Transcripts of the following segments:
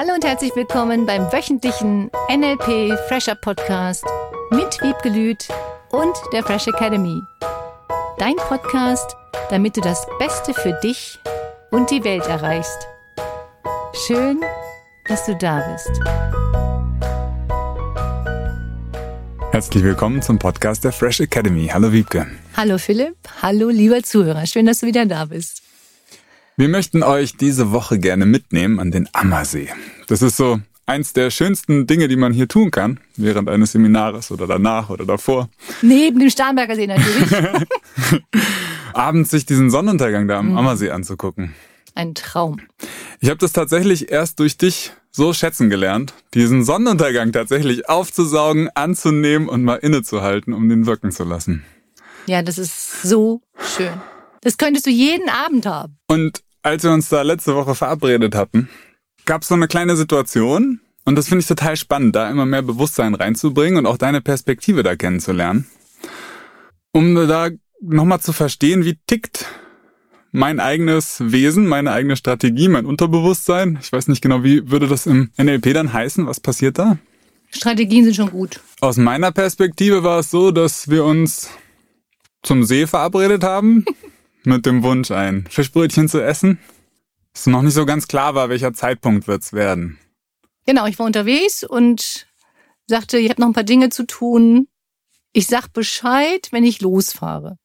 Hallo und herzlich willkommen beim wöchentlichen NLP Fresher Podcast mit Wiebke Lüth und der Fresh Academy. Dein Podcast, damit du das Beste für dich und die Welt erreichst. Schön, dass du da bist. Herzlich willkommen zum Podcast der Fresh Academy. Hallo Wiebke. Hallo Philipp, hallo lieber Zuhörer. Schön, dass du wieder da bist. Wir möchten euch diese Woche gerne mitnehmen an den Ammersee. Das ist so eins der schönsten Dinge, die man hier tun kann, während eines Seminares oder danach oder davor. Neben dem Starnberger See natürlich. Abends sich diesen Sonnenuntergang da am mhm. Ammersee anzugucken. Ein Traum. Ich habe das tatsächlich erst durch dich so schätzen gelernt, diesen Sonnenuntergang tatsächlich aufzusaugen, anzunehmen und mal innezuhalten, um den wirken zu lassen. Ja, das ist so schön. Das könntest du jeden Abend haben. Und als wir uns da letzte Woche verabredet hatten, gab es so eine kleine Situation. Und das finde ich total spannend, da immer mehr Bewusstsein reinzubringen und auch deine Perspektive da kennenzulernen. Um da nochmal zu verstehen, wie tickt mein eigenes Wesen, meine eigene Strategie, mein Unterbewusstsein. Ich weiß nicht genau, wie würde das im NLP dann heißen? Was passiert da? Strategien sind schon gut. Aus meiner Perspektive war es so, dass wir uns zum See verabredet haben mit dem Wunsch, ein Fischbrötchen zu essen. Es noch nicht so ganz klar war, welcher Zeitpunkt wird's werden. Genau, ich war unterwegs und sagte, ich habe noch ein paar Dinge zu tun. Ich sag Bescheid, wenn ich losfahre.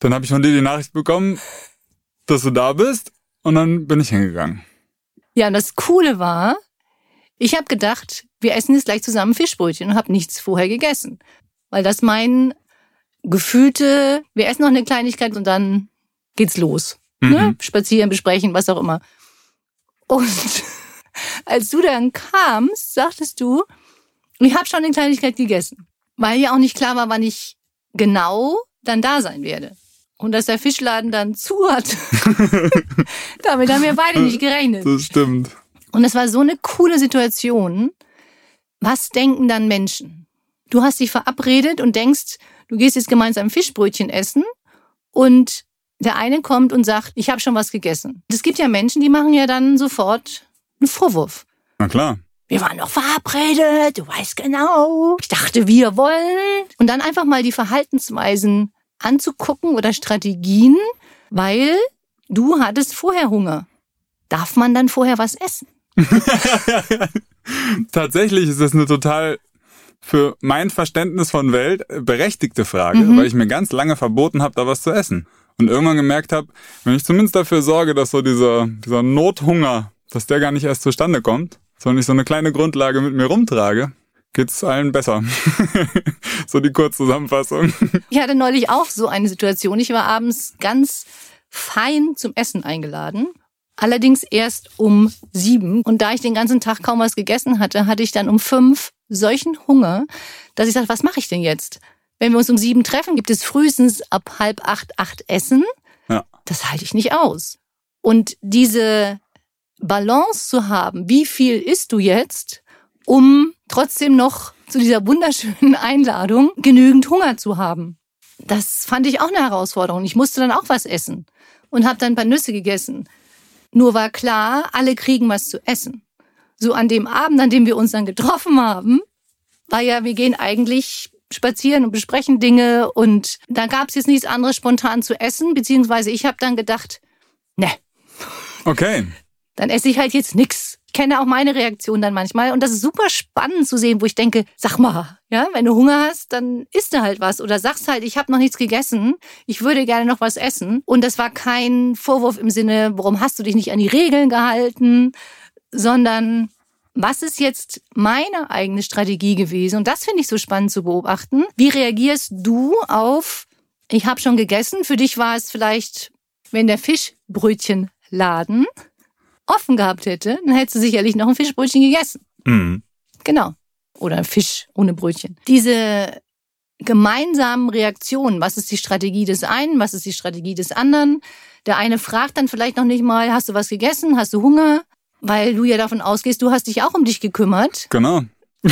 Dann habe ich von dir die Nachricht bekommen, dass du da bist und dann bin ich hingegangen. Ja, und das Coole war, ich habe gedacht, wir essen jetzt gleich zusammen Fischbrötchen und habe nichts vorher gegessen. Weil das mein gefühlte, wir essen noch eine Kleinigkeit und dann geht's los. Ne? Mhm. Ne? Spazieren, besprechen, was auch immer. Und als du dann kamst, sagtest du, ich habe schon eine Kleinigkeit gegessen. Weil ja auch nicht klar war, wann ich genau dann da sein werde. Und dass der Fischladen dann zu hat. Damit haben wir beide nicht gerechnet. Das stimmt. Und es war so eine coole Situation. Was denken dann Menschen? Du hast dich verabredet und denkst, du gehst jetzt gemeinsam Fischbrötchen essen und der eine kommt und sagt, ich habe schon was gegessen. Es gibt ja Menschen, die machen ja dann sofort einen Vorwurf. Na klar. Wir waren doch verabredet, du weißt genau. Ich dachte, wir wollen. Und dann einfach mal die Verhaltensweisen anzugucken oder Strategien, weil du hattest vorher Hunger. Darf man dann vorher was essen? Tatsächlich ist das eine total für mein Verständnis von Welt berechtigte Frage, mhm. weil ich mir ganz lange verboten habe, da was zu essen. Und irgendwann gemerkt habe, wenn ich zumindest dafür sorge, dass so dieser, dieser Nothunger, dass der gar nicht erst zustande kommt, sondern ich so eine kleine Grundlage mit mir rumtrage, geht's allen besser. so die Kurzzusammenfassung. Ich hatte neulich auch so eine Situation. Ich war abends ganz fein zum Essen eingeladen. Allerdings erst um sieben. Und da ich den ganzen Tag kaum was gegessen hatte, hatte ich dann um fünf solchen Hunger, dass ich sagte, was mache ich denn jetzt? Wenn wir uns um sieben treffen, gibt es frühestens ab halb acht, acht Essen. Ja. Das halte ich nicht aus. Und diese Balance zu haben, wie viel isst du jetzt, um trotzdem noch zu dieser wunderschönen Einladung genügend Hunger zu haben. Das fand ich auch eine Herausforderung. Ich musste dann auch was essen und habe dann ein paar Nüsse gegessen. Nur war klar, alle kriegen was zu essen. So an dem Abend, an dem wir uns dann getroffen haben, war ja, wir gehen eigentlich spazieren und besprechen Dinge und da gab es jetzt nichts anderes spontan zu essen, beziehungsweise ich habe dann gedacht, ne. Okay. Dann esse ich halt jetzt nix. Ich kenne auch meine Reaktion dann manchmal und das ist super spannend zu sehen, wo ich denke, sag mal, ja, wenn du Hunger hast, dann isst du halt was oder sagst halt, ich habe noch nichts gegessen, ich würde gerne noch was essen und das war kein Vorwurf im Sinne, warum hast du dich nicht an die Regeln gehalten, sondern was ist jetzt meine eigene Strategie gewesen? Und das finde ich so spannend zu beobachten. Wie reagierst du auf, ich habe schon gegessen, für dich war es vielleicht, wenn der Fischbrötchenladen offen gehabt hätte, dann hättest du sicherlich noch ein Fischbrötchen gegessen. Mhm. Genau. Oder Fisch ohne Brötchen. Diese gemeinsamen Reaktionen, was ist die Strategie des einen, was ist die Strategie des anderen? Der eine fragt dann vielleicht noch nicht mal, hast du was gegessen, hast du Hunger? Weil du ja davon ausgehst, du hast dich auch um dich gekümmert. Genau.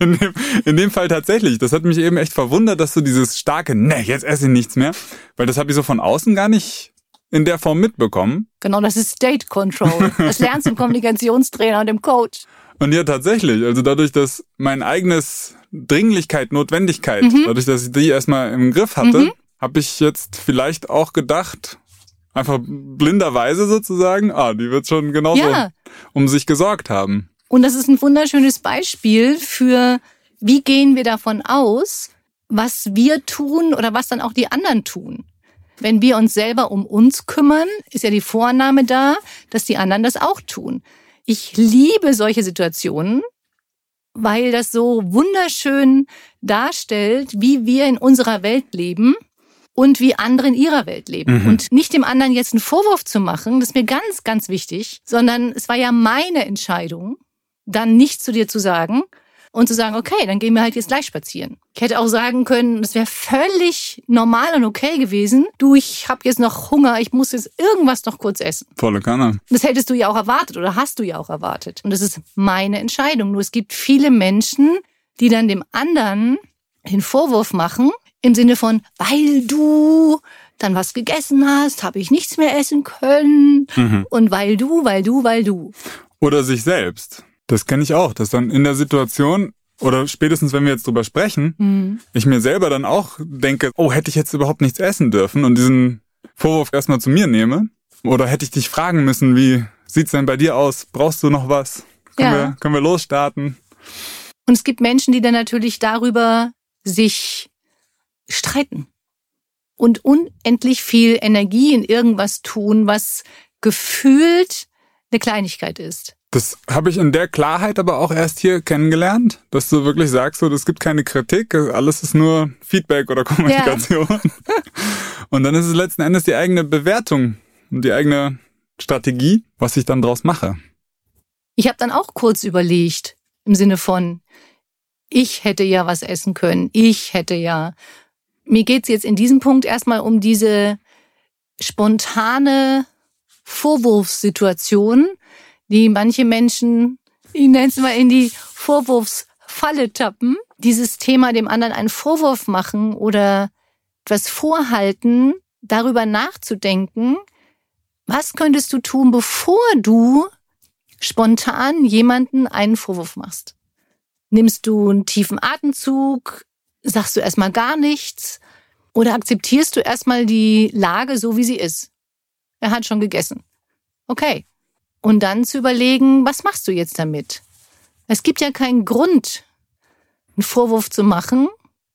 in, dem, in dem Fall tatsächlich. Das hat mich eben echt verwundert, dass du dieses starke, ne, jetzt esse ich nichts mehr. Weil das habe ich so von außen gar nicht in der Form mitbekommen. Genau, das ist State Control. Das lernst du im Kommunikationstrainer und im Coach. Und ja, tatsächlich. Also dadurch, dass mein eigenes Dringlichkeit, Notwendigkeit, Mhm. dadurch, dass ich die erstmal im Griff hatte, Mhm. habe ich jetzt vielleicht auch gedacht, einfach blinderweise sozusagen, ah, die wird schon genauso Ja. um sich gesorgt haben. Und das ist ein wunderschönes Beispiel für, wie gehen wir davon aus, was wir tun oder was dann auch die anderen tun. Wenn wir uns selber um uns kümmern, ist ja die Vorannahme da, dass die anderen das auch tun. Ich liebe solche Situationen, weil das so wunderschön darstellt, wie wir in unserer Welt leben und wie andere in ihrer Welt leben. Mhm. Und nicht dem anderen jetzt einen Vorwurf zu machen, das ist mir ganz, ganz wichtig, sondern es war ja meine Entscheidung, dann nicht zu dir zu sagen und zu sagen, okay, dann gehen wir halt jetzt gleich spazieren. Ich hätte auch sagen können, das wäre völlig normal und okay gewesen. Du, ich habe jetzt noch Hunger, ich muss jetzt irgendwas noch kurz essen. Volle Kanne. Das hättest du ja auch erwartet oder hast du ja auch erwartet. Und das ist meine Entscheidung. Nur es gibt viele Menschen, die dann dem anderen den Vorwurf machen, im Sinne von, weil du dann was gegessen hast, habe ich nichts mehr essen können. Mhm. Und weil du, weil du, weil du. Oder sich selbst. Das kenne ich auch, dass dann in der Situation oder spätestens, wenn wir jetzt drüber sprechen, Mhm. ich mir selber dann auch denke, oh, hätte ich jetzt überhaupt nichts essen dürfen und diesen Vorwurf erstmal zu mir nehme? Oder hätte ich dich fragen müssen, wie sieht's denn bei dir aus? Brauchst du noch was? Können, Ja. wir, können wir losstarten? Und es gibt Menschen, die dann natürlich darüber sich streiten und unendlich viel Energie in irgendwas tun, was gefühlt eine Kleinigkeit ist. Das habe ich in der Klarheit aber auch erst hier kennengelernt, dass du wirklich sagst, so, es gibt keine Kritik, alles ist nur Feedback oder Kommunikation. Und dann ist es letzten Endes die eigene Bewertung und die eigene Strategie, was ich dann draus mache. Ich habe dann auch kurz überlegt, im Sinne von, ich hätte ja was essen können, ich hätte ja. Mir geht's jetzt in diesem Punkt erstmal um diese spontane Vorwurfssituation, die manche Menschen, ich nenne es mal, in die Vorwurfsfalle tappen. Dieses Thema dem anderen einen Vorwurf machen oder etwas vorhalten, darüber nachzudenken, was könntest du tun, bevor du spontan jemanden einen Vorwurf machst? Nimmst du einen tiefen Atemzug? Sagst du erstmal gar nichts? Oder akzeptierst du erstmal die Lage so, wie sie ist? Er hat schon gegessen. Okay. Und dann zu überlegen, was machst du jetzt damit? Es gibt ja keinen Grund, einen Vorwurf zu machen,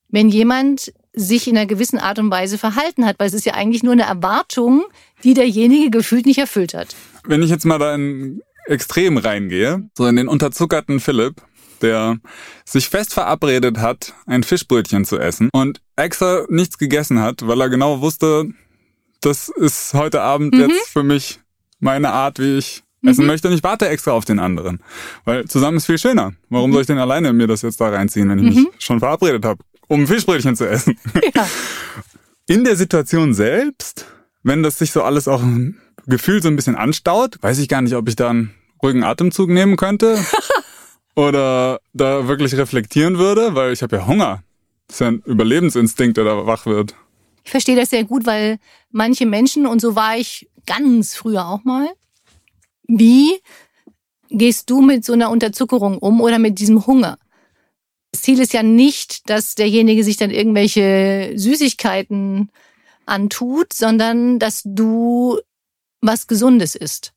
wenn jemand sich in einer gewissen Art und Weise verhalten hat, weil es ist ja eigentlich nur eine Erwartung, die derjenige gefühlt nicht erfüllt hat. Wenn ich jetzt mal da in Extrem reingehe, so in den unterzuckerten Philipp, der sich fest verabredet hat, ein Fischbrötchen zu essen und extra nichts gegessen hat, weil er genau wusste, das ist heute Abend Mhm. jetzt für mich meine Art, wie ich essen möchte und ich warte extra auf den anderen. Weil zusammen ist viel schöner. Warum soll ich denn alleine mir das jetzt da reinziehen, wenn ich mich schon verabredet habe, um ein Fischbrötchen zu essen? Ja. In der Situation selbst, wenn das sich so alles auch gefühlt so ein bisschen anstaut, weiß ich gar nicht, ob ich da einen ruhigen Atemzug nehmen könnte oder da wirklich reflektieren würde, weil ich habe ja Hunger. Das ist ja ein Überlebensinstinkt, der da wach wird. Ich verstehe das sehr gut, weil manche Menschen, und so war ich ganz früher auch mal, wie gehst du mit so einer Unterzuckerung um oder mit diesem Hunger? Das Ziel ist ja nicht, dass derjenige sich dann irgendwelche Süßigkeiten antut, sondern dass du was Gesundes isst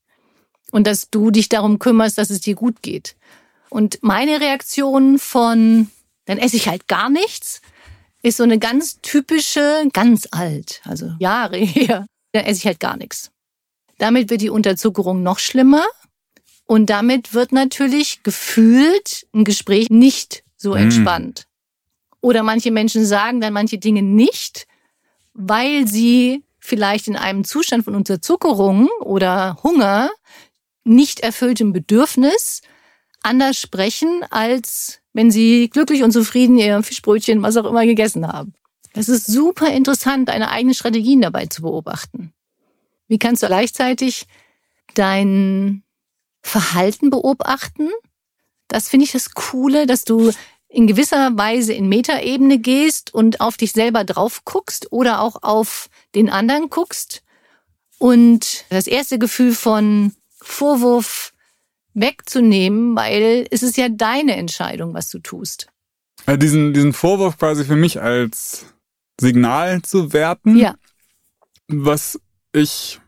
und dass du dich darum kümmerst, dass es dir gut geht. Und meine Reaktion von, dann esse ich halt gar nichts, ist so eine ganz typische, ganz alt, also Jahre her, dann esse ich halt gar nichts. Damit wird die Unterzuckerung noch schlimmer und damit wird natürlich gefühlt ein Gespräch nicht so entspannt. Oder manche Menschen sagen dann manche Dinge nicht, weil sie vielleicht in einem Zustand von Unterzuckerung oder Hunger, nicht erfülltem Bedürfnis, anders sprechen, als wenn sie glücklich und zufrieden ihr Fischbrötchen, was auch immer, gegessen haben. Es ist super interessant, deine eigenen Strategien dabei zu beobachten. Wie kannst du gleichzeitig dein Verhalten beobachten? Das finde ich das Coole, dass du in gewisser Weise in Metaebene gehst und auf dich selber drauf guckst oder auch auf den anderen guckst und das erste Gefühl von Vorwurf wegzunehmen, weil es ist ja deine Entscheidung, was du tust. Ja, diesen, diesen Vorwurf quasi für mich als Signal zu werten. Ja. Was ich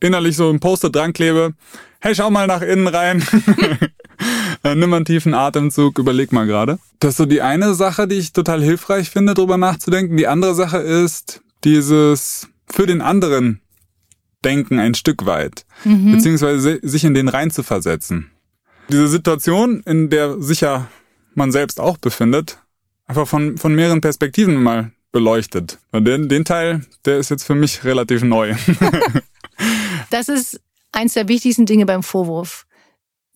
innerlich so im Poster dran klebe. Hey, schau mal nach innen rein. Nimm mal einen tiefen Atemzug, überleg mal gerade. Das ist so die eine Sache, die ich total hilfreich finde, drüber nachzudenken. Die andere Sache ist dieses für den anderen Denken ein Stück weit, mhm. beziehungsweise sich in den rein zu versetzen. Diese Situation, in der sicher man selbst auch befindet, einfach von, von mehreren Perspektiven mal beleuchtet. Und den, den Teil, der ist jetzt für mich relativ neu. das ist eins der wichtigsten Dinge beim Vorwurf.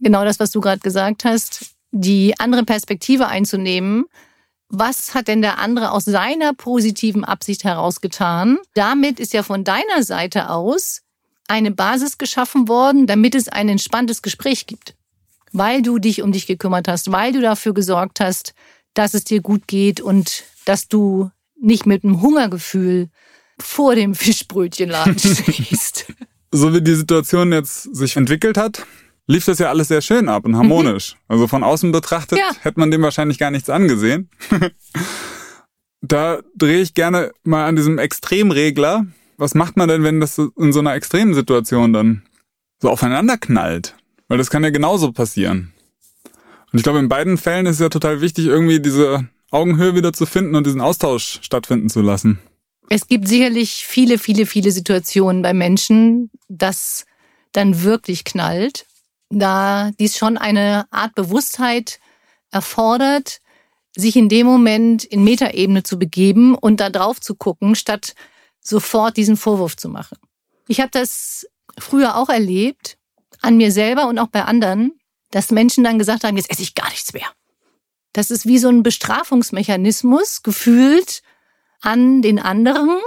Genau das, was du gerade gesagt hast, die andere Perspektive einzunehmen. Was hat denn der andere aus seiner positiven Absicht heraus getan? Damit ist ja von deiner Seite aus eine Basis geschaffen worden, damit es ein entspanntes Gespräch gibt. Weil du dich um dich gekümmert hast, weil du dafür gesorgt hast, dass es dir gut geht und dass du nicht mit einem Hungergefühl vor dem Fischbrötchenladen stehst. so wie die Situation jetzt sich entwickelt hat, lief das ja alles sehr schön ab und harmonisch. Mhm. Also von außen betrachtet ja. hätte man dem wahrscheinlich gar nichts angesehen. da drehe ich gerne mal an diesem Extremregler. Was macht man denn, wenn das in so einer extremen Situation dann so aufeinander knallt? Weil das kann ja genauso passieren. Und ich glaube, in beiden Fällen ist es ja total wichtig, irgendwie diese Augenhöhe wieder zu finden und diesen Austausch stattfinden zu lassen. Es gibt sicherlich viele, viele, viele Situationen bei Menschen, dass dann wirklich knallt, da dies schon eine Art Bewusstheit erfordert, sich in dem Moment in Metaebene zu begeben und da drauf zu gucken, statt sofort diesen Vorwurf zu machen. Ich habe das früher auch erlebt, an mir selber und auch bei anderen, dass Menschen dann gesagt haben, jetzt esse ich gar nichts mehr. Das ist wie so ein Bestrafungsmechanismus gefühlt an den anderen.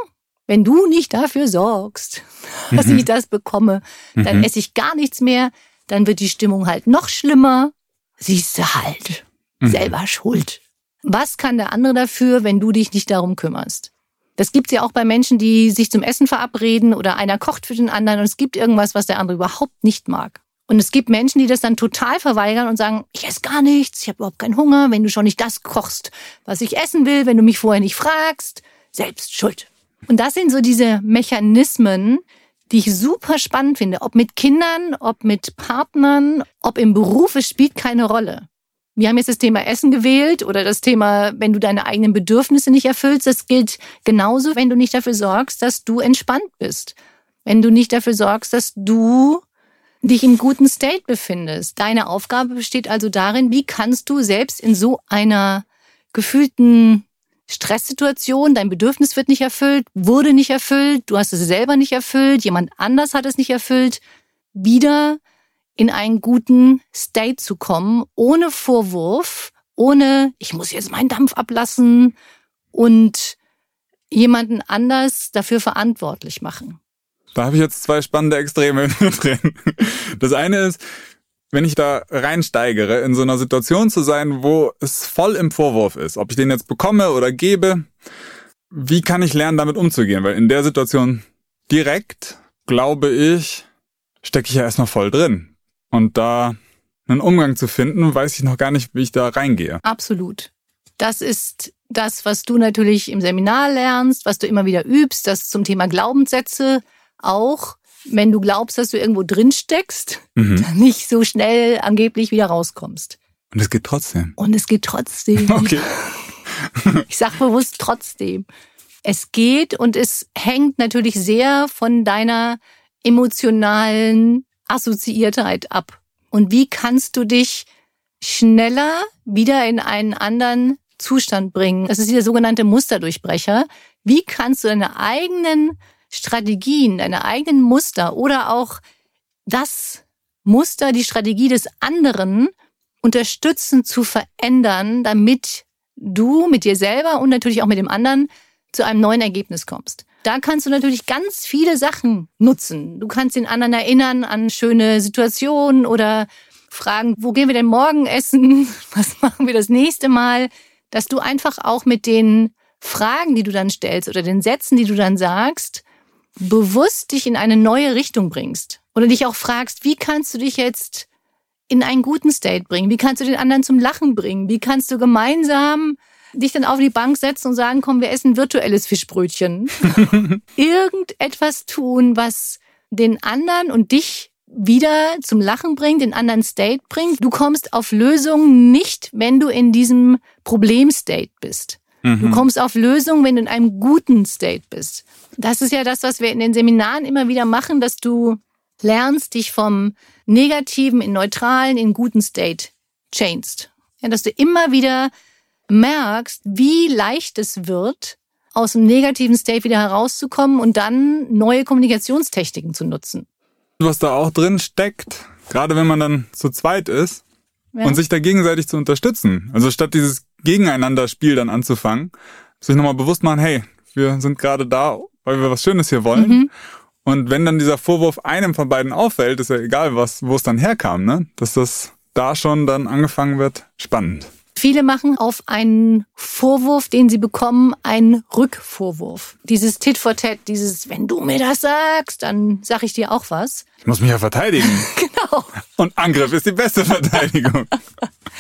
Wenn du nicht dafür sorgst, dass mhm. ich das bekomme, dann mhm. esse ich gar nichts mehr. Dann wird die Stimmung halt noch schlimmer. Siehst du halt. Mhm. Selber schuld. Was kann der andere dafür, wenn du dich nicht darum kümmerst? Das gibt's ja auch bei Menschen, die sich zum Essen verabreden oder einer kocht für den anderen und es gibt irgendwas, was der andere überhaupt nicht mag. Und es gibt Menschen, die das dann total verweigern und sagen, ich esse gar nichts, ich habe überhaupt keinen Hunger, wenn du schon nicht das kochst, was ich essen will, wenn du mich vorher nicht fragst, selbst schuld. Und das sind so diese Mechanismen, die ich super spannend finde, ob mit Kindern, ob mit Partnern, ob im Beruf, es spielt keine Rolle. Wir haben jetzt das Thema Essen gewählt oder das Thema, wenn du deine eigenen Bedürfnisse nicht erfüllst. Das gilt genauso, wenn du nicht dafür sorgst, dass du entspannt bist. Wenn du nicht dafür sorgst, dass du dich im guten State befindest. Deine Aufgabe besteht also darin, wie kannst du selbst in so einer gefühlten Stresssituation, dein Bedürfnis wird nicht erfüllt, wurde nicht erfüllt, du hast es selber nicht erfüllt, jemand anders hat es nicht erfüllt, wieder in einen guten State zu kommen, ohne Vorwurf, ohne, ich muss jetzt meinen Dampf ablassen und jemanden anders dafür verantwortlich machen. Da habe ich jetzt zwei spannende Extreme drin. Das eine ist, wenn ich da reinsteigere, in so einer Situation zu sein, wo es voll im Vorwurf ist, ob ich den jetzt bekomme oder gebe, wie kann ich lernen, damit umzugehen? Weil in der Situation direkt, glaube ich, stecke ich ja erstmal voll drin. Und da einen Umgang zu finden, weiß ich noch gar nicht, wie ich da reingehe. Absolut. Das ist das, was du natürlich im Seminar lernst, was du immer wieder übst, das zum Thema Glaubenssätze auch, wenn du glaubst, dass du irgendwo drin steckst, mhm. nicht so schnell angeblich wieder rauskommst. Und es geht trotzdem. Und es geht trotzdem. Okay. ich sage bewusst trotzdem. Es geht und es hängt natürlich sehr von deiner emotionalen Assoziiertheit ab. Und wie kannst du dich schneller wieder in einen anderen Zustand bringen? Das ist dieser sogenannte Musterdurchbrecher. Wie kannst du deine eigenen Strategien, deine eigenen Muster oder auch das Muster, die Strategie des anderen unterstützen zu verändern, damit du mit dir selber und natürlich auch mit dem anderen zu einem neuen Ergebnis kommst. Da kannst du natürlich ganz viele Sachen nutzen. Du kannst den anderen erinnern an schöne Situationen oder fragen, wo gehen wir denn morgen essen? Was machen wir das nächste Mal? Dass du einfach auch mit den Fragen, die du dann stellst oder den Sätzen, die du dann sagst, bewusst dich in eine neue Richtung bringst oder dich auch fragst, wie kannst du dich jetzt in einen guten State bringen? Wie kannst du den anderen zum Lachen bringen? Wie kannst du gemeinsam dich dann auf die Bank setzen und sagen, komm, wir essen virtuelles Fischbrötchen? Irgendetwas tun, was den anderen und dich wieder zum Lachen bringt, den anderen State bringt. Du kommst auf Lösungen nicht, wenn du in diesem Problem-State bist. Mhm. Du kommst auf Lösungen, wenn du in einem guten State bist. Das ist ja das, was wir in den Seminaren immer wieder machen, dass du lernst, dich vom negativen in neutralen, in guten State changest. Ja, dass du immer wieder merkst, wie leicht es wird, aus dem negativen State wieder herauszukommen und dann neue Kommunikationstechniken zu nutzen. Was da auch drin steckt, gerade wenn man dann zu zweit ist ja. und sich da gegenseitig zu unterstützen. Also statt dieses Gegeneinander-Spiel dann anzufangen, sich nochmal bewusst machen, hey, wir sind gerade da, weil wir was Schönes hier wollen. Mhm. Und wenn dann dieser Vorwurf einem von beiden auffällt, ist ja egal, was, wo es dann herkam, ne? Dass das da schon dann angefangen wird, spannend. Viele machen auf einen Vorwurf, den sie bekommen, einen Rückvorwurf. Dieses Tit for Tat, dieses, wenn du mir das sagst, dann sag ich dir auch was. Ich muss mich ja verteidigen. genau. Und Angriff ist die beste Verteidigung.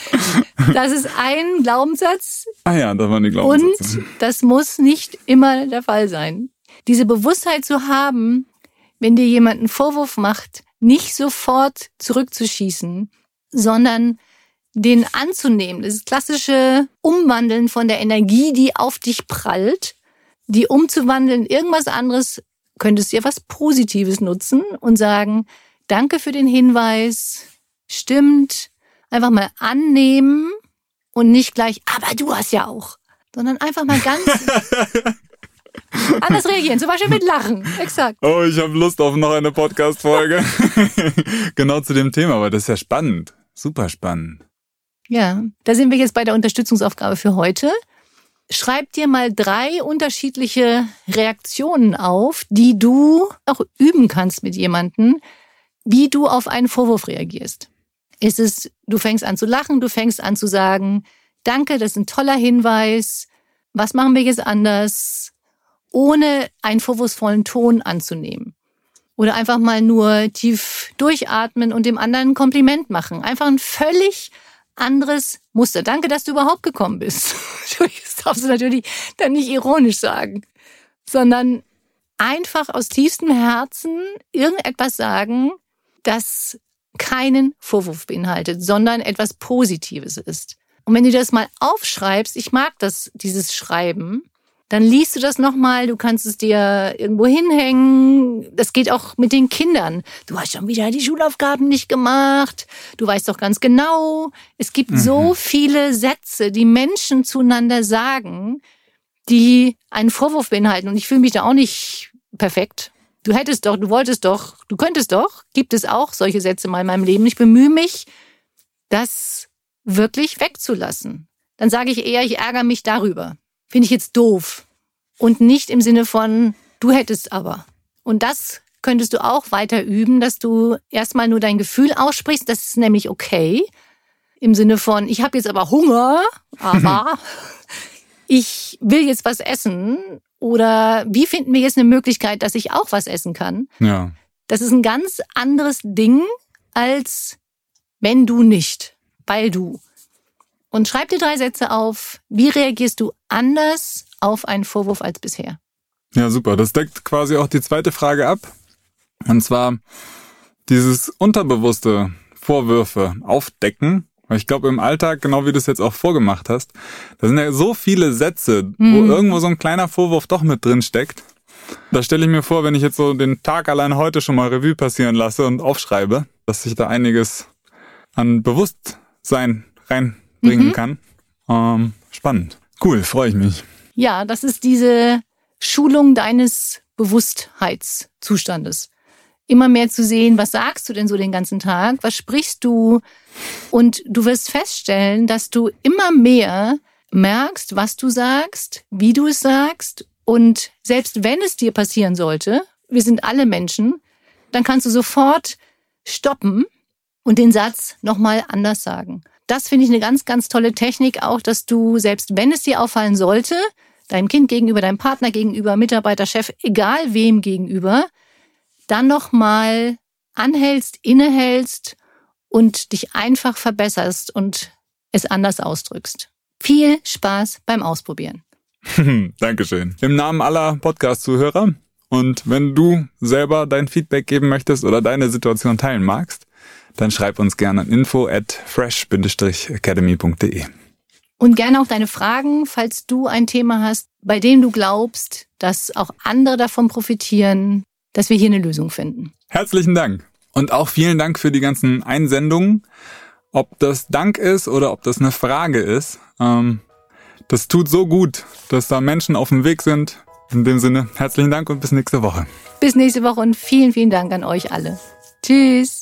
das ist ein Glaubenssatz. Ah ja, das waren die Glaubenssätze. Und das muss nicht immer der Fall sein. Diese Bewusstheit zu haben, wenn dir jemand einen Vorwurf macht, nicht sofort zurückzuschießen, sondern den anzunehmen. Das klassische Umwandeln von der Energie, die auf dich prallt, die umzuwandeln in irgendwas anderes, könntest du ja was Positives nutzen und sagen, danke für den Hinweis, stimmt, einfach mal annehmen und nicht gleich, aber du hast ja auch, sondern einfach mal ganz Anders reagieren, zum Beispiel mit Lachen. Exakt. Oh, ich habe Lust auf noch eine Podcast-Folge. genau zu dem Thema, aber das ist ja spannend. Super spannend. Ja, da sind wir jetzt bei der Unterstützungsaufgabe für heute. Schreib dir mal drei unterschiedliche Reaktionen auf, die du auch üben kannst mit jemandem, wie du auf einen Vorwurf reagierst. Ist es, du fängst an zu lachen, du fängst an zu sagen, danke, das ist ein toller Hinweis, was machen wir jetzt anders? ohne einen vorwurfsvollen Ton anzunehmen. Oder einfach mal nur tief durchatmen und dem anderen ein Kompliment machen. Einfach ein völlig anderes Muster. Danke, dass du überhaupt gekommen bist. Das darfst du natürlich dann nicht ironisch sagen, sondern einfach aus tiefstem Herzen irgendetwas sagen, das keinen Vorwurf beinhaltet, sondern etwas Positives ist. Und wenn du das mal aufschreibst, ich mag das, dieses Schreiben, dann liest du das nochmal, du kannst es dir irgendwo hinhängen. Das geht auch mit den Kindern. Du hast schon wieder die Schulaufgaben nicht gemacht. Du weißt doch ganz genau. Es gibt mhm. so viele Sätze, die Menschen zueinander sagen, die einen Vorwurf beinhalten. Und ich fühle mich da auch nicht perfekt. Du hättest doch, du wolltest doch, du könntest doch. Gibt es auch solche Sätze mal in meinem Leben. Ich bemühe mich, das wirklich wegzulassen. Dann sage ich eher, ich ärgere mich darüber finde ich jetzt doof. Und nicht im Sinne von, du hättest aber. Und das könntest du auch weiter üben, dass du erstmal nur dein Gefühl aussprichst. Das ist nämlich okay. Im Sinne von, ich habe jetzt aber Hunger, aber ich will jetzt was essen. Oder wie finden wir jetzt eine Möglichkeit, dass ich auch was essen kann? Ja. Das ist ein ganz anderes Ding als wenn du nicht, weil du. Und schreib dir drei Sätze auf. Wie reagierst du anders auf einen Vorwurf als bisher? Ja, super. Das deckt quasi auch die zweite Frage ab. Und zwar dieses unterbewusste Vorwürfe aufdecken. Weil ich glaube, im Alltag, genau wie du es jetzt auch vorgemacht hast, da sind ja so viele Sätze, mhm. wo irgendwo so ein kleiner Vorwurf doch mit drin steckt. Da stelle ich mir vor, wenn ich jetzt so den Tag allein heute schon mal Revue passieren lasse und aufschreibe, dass sich da einiges an Bewusstsein rein bringen mhm. kann. Ähm, spannend. Cool, freue ich mich. Ja, das ist diese Schulung deines Bewusstheitszustandes. Immer mehr zu sehen, was sagst du denn so den ganzen Tag? Was sprichst du? Und du wirst feststellen, dass du immer mehr merkst, was du sagst, wie du es sagst. Und selbst wenn es dir passieren sollte, wir sind alle Menschen, dann kannst du sofort stoppen und den Satz nochmal anders sagen das finde ich eine ganz, ganz tolle Technik auch, dass du, selbst wenn es dir auffallen sollte, deinem Kind gegenüber, deinem Partner gegenüber, Mitarbeiter, Chef, egal wem gegenüber, dann nochmal anhältst, innehältst und dich einfach verbesserst und es anders ausdrückst. Viel Spaß beim Ausprobieren. Dankeschön. Im Namen aller Podcast-Zuhörer und wenn du selber dein Feedback geben möchtest oder deine Situation teilen magst, dann schreib uns gerne an info at fresh-academy.de. Und gerne auch deine Fragen, falls du ein Thema hast, bei dem du glaubst, dass auch andere davon profitieren, dass wir hier eine Lösung finden. Herzlichen Dank. Und auch vielen Dank für die ganzen Einsendungen. Ob das Dank ist oder ob das eine Frage ist, ähm, das tut so gut, dass da Menschen auf dem Weg sind. In dem Sinne, herzlichen Dank und bis nächste Woche. Bis nächste Woche und vielen, vielen Dank an euch alle. Tschüss.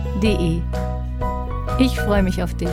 Ich freue mich auf dich.